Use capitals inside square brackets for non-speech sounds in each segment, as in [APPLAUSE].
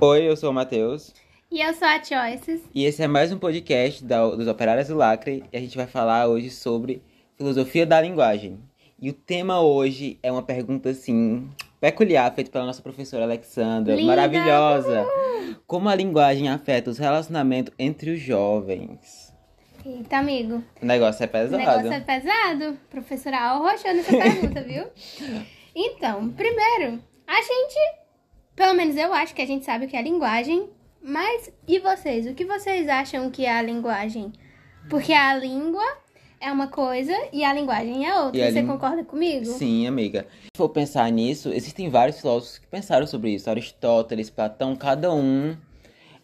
Oi, eu sou o Matheus. E eu sou a Choices. E esse é mais um podcast da, dos Operários do Lacre. E a gente vai falar hoje sobre filosofia da linguagem. E o tema hoje é uma pergunta, assim, peculiar, feita pela nossa professora Alexandra. Linda! Maravilhosa! Como a linguagem afeta os relacionamentos entre os jovens? Eita, amigo. O negócio é O pesado. negócio é pesado. Professora arrochou nessa [LAUGHS] pergunta, viu? Então, primeiro, a gente, pelo menos eu acho que a gente sabe o que é linguagem, mas e vocês? O que vocês acham que é a linguagem? Porque a língua é uma coisa e a linguagem é outra. E a Você lin- concorda comigo? Sim, amiga. Se for pensar nisso, existem vários filósofos que pensaram sobre isso. Aristóteles, Platão, cada um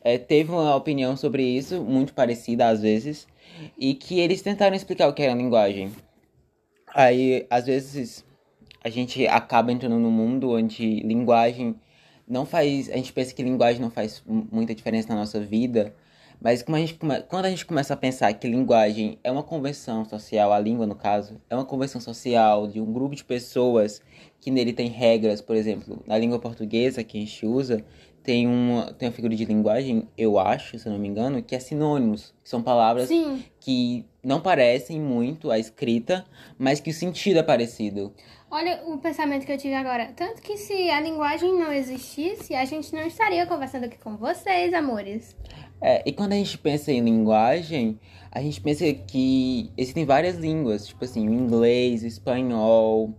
eh, teve uma opinião sobre isso, muito parecida às vezes, e que eles tentaram explicar o que era linguagem. Aí, às vezes, a gente acaba entrando num mundo onde linguagem não faz. A gente pensa que linguagem não faz mu- muita diferença na nossa vida, mas a gente quando a gente começa a pensar que linguagem é uma convenção social, a língua no caso, é uma convenção social de um grupo de pessoas que nele tem regras, por exemplo, na língua portuguesa que a gente usa, tem uma, tem uma figura de linguagem, eu acho, se eu não me engano, que é sinônimos, que são palavras Sim. que não parecem muito a escrita, mas que o sentido é parecido. Olha o pensamento que eu tive agora. Tanto que se a linguagem não existisse, a gente não estaria conversando aqui com vocês, amores. É, e quando a gente pensa em linguagem, a gente pensa que existem várias línguas, tipo assim, o inglês, o espanhol,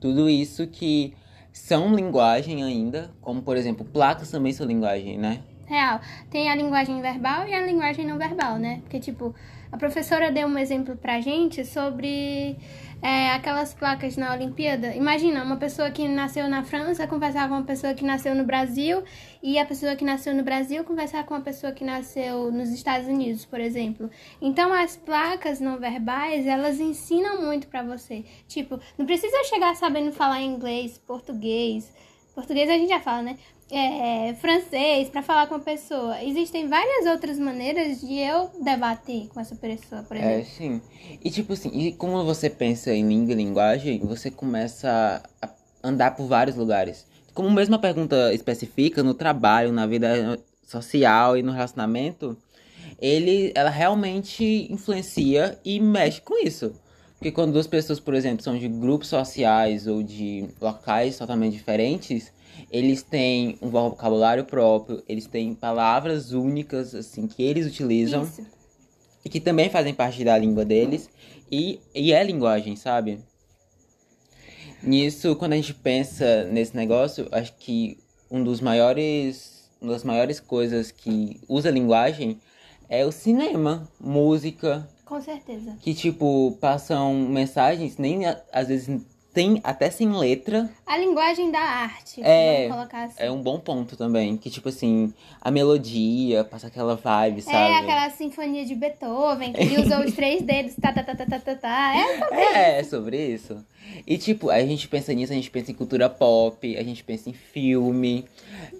tudo isso que são linguagem ainda, como por exemplo, placas também são linguagem, né? Real. Tem a linguagem verbal e a linguagem não verbal, né? Porque, tipo, a professora deu um exemplo pra gente sobre é, aquelas placas na Olimpíada. Imagina, uma pessoa que nasceu na França conversar com uma pessoa que nasceu no Brasil e a pessoa que nasceu no Brasil conversar com uma pessoa que nasceu nos Estados Unidos, por exemplo. Então, as placas não verbais, elas ensinam muito pra você. Tipo, não precisa chegar sabendo falar inglês, português. Português a gente já fala, né? É, francês para falar com a pessoa. Existem várias outras maneiras de eu debater com essa pessoa, por É, exemplo. sim. E tipo assim, e como você pensa em língua e linguagem, você começa a andar por vários lugares. Como mesmo a pergunta especifica no trabalho, na vida social e no relacionamento, ele, ela realmente influencia e mexe com isso. Porque quando duas pessoas, por exemplo, são de grupos sociais ou de locais totalmente diferentes, eles têm um vocabulário próprio, eles têm palavras únicas, assim, que eles utilizam Isso. e que também fazem parte da língua deles e, e é linguagem, sabe? Nisso, quando a gente pensa nesse negócio, acho que um dos maiores, uma das maiores coisas que usa linguagem é o cinema, música, Com certeza. que tipo passam mensagens nem às vezes tem até sem letra. A linguagem da arte, É, assim. É um bom ponto também, que tipo assim, a melodia passa aquela vibe, sabe? É aquela sinfonia de Beethoven, que usou os três dedos, tá, tá, tá, tá, tá, tá, tá. É, É, sobre isso. E tipo, a gente pensa nisso, a gente pensa em cultura pop, a gente pensa em filme.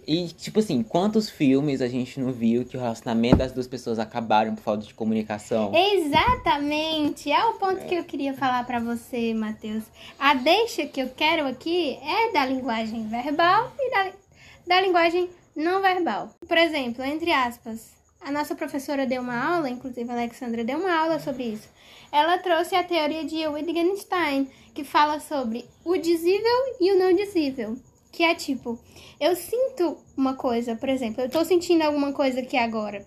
E tipo assim, quantos filmes a gente não viu que o relacionamento das duas pessoas acabaram por falta de comunicação? exatamente. É o ponto que eu queria falar pra você, Matheus. A deixa que eu quero aqui é da linguagem verbal e da, da linguagem não verbal. Por exemplo, entre aspas, a nossa professora deu uma aula, inclusive a Alexandra deu uma aula sobre isso. Ela trouxe a teoria de Wittgenstein, que fala sobre o dizível e o não dizível. Que é tipo, eu sinto uma coisa, por exemplo, eu tô sentindo alguma coisa aqui agora.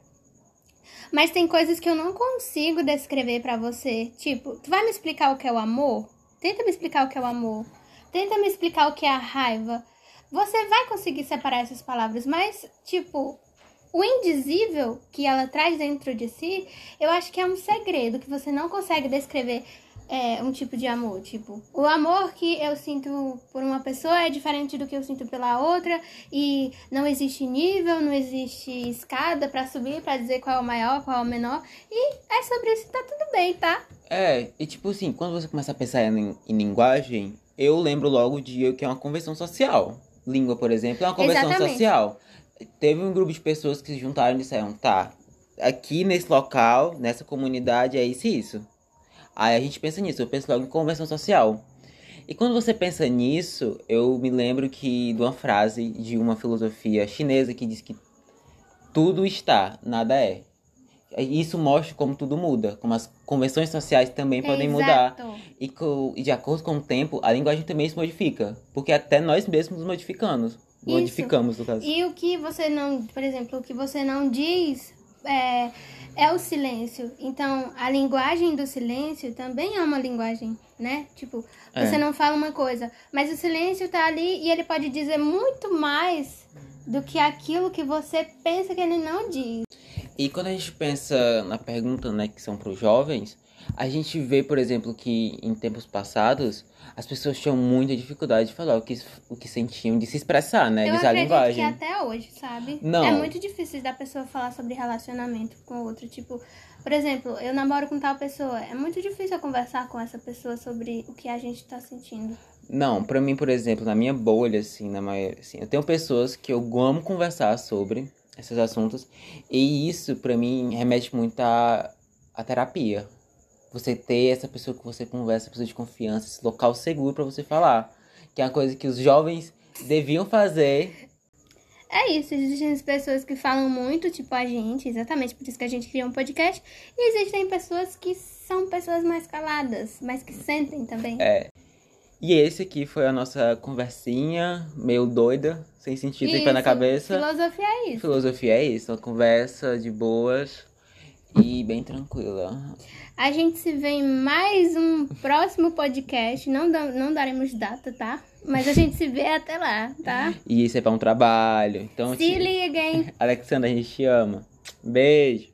Mas tem coisas que eu não consigo descrever pra você. Tipo, tu vai me explicar o que é o amor? Tenta me explicar o que é o amor. Tenta me explicar o que é a raiva. Você vai conseguir separar essas palavras, mas, tipo, o indizível que ela traz dentro de si, eu acho que é um segredo que você não consegue descrever é, um tipo de amor. Tipo, o amor que eu sinto por uma pessoa é diferente do que eu sinto pela outra e não existe nível, não existe escada pra subir pra dizer qual é o maior, qual é o menor. E é sobre isso, tá tudo bem, tá? É, e tipo assim, quando você começa a pensar em, em linguagem, eu lembro logo de que é uma convenção social. Língua, por exemplo, é uma convenção Exatamente. social. Teve um grupo de pessoas que se juntaram e disseram, tá, aqui nesse local, nessa comunidade, é isso e isso. Aí a gente pensa nisso, eu penso logo em convenção social. E quando você pensa nisso, eu me lembro que de uma frase de uma filosofia chinesa que diz que tudo está, nada é. Isso mostra como tudo muda, como as convenções sociais também podem mudar. Exato. E, co- e de acordo com o tempo, a linguagem também se modifica. Porque até nós mesmos nos modificamos. Modificamos, no caso. E o que você não, por exemplo, o que você não diz é, é o silêncio. Então, a linguagem do silêncio também é uma linguagem, né? Tipo, você É. não fala uma coisa, mas o silêncio tá ali e ele pode dizer muito mais do que aquilo que você pensa que ele não diz. E quando a gente pensa na pergunta, né, que são para os jovens, a gente vê, por exemplo, que em tempos passados as pessoas tinham muita dificuldade de falar o que, o que sentiam, de se expressar, né, Eu usar a linguagem. que até hoje, sabe? Não. É muito difícil da pessoa falar sobre relacionamento com outro. Tipo, por exemplo, eu namoro com tal pessoa. É muito difícil eu conversar com essa pessoa sobre o que a gente tá sentindo. Não, pra mim, por exemplo, na minha bolha, assim, na maioria, assim, eu tenho pessoas que eu amo conversar sobre esses assuntos e isso, pra mim, remete muito à, à terapia. Você ter essa pessoa que você conversa, pessoa de confiança, esse local seguro pra você falar, que é uma coisa que os jovens deviam fazer. É isso, existem as pessoas que falam muito, tipo a gente, exatamente por isso que a gente criou um podcast. E existem pessoas que são pessoas mais caladas, mas que sentem também. É. E esse aqui foi a nossa conversinha, meio doida, sem sentido e pé na Isso, cabeça. Filosofia é isso. Filosofia é isso, uma conversa de boas e bem tranquila. A gente se vê em mais um próximo podcast. Não, não daremos data, tá? Mas a gente se vê até lá, tá? E isso é pra um trabalho. Então, Se te... liguem! [LAUGHS] Alexandra, a gente te ama. Beijo.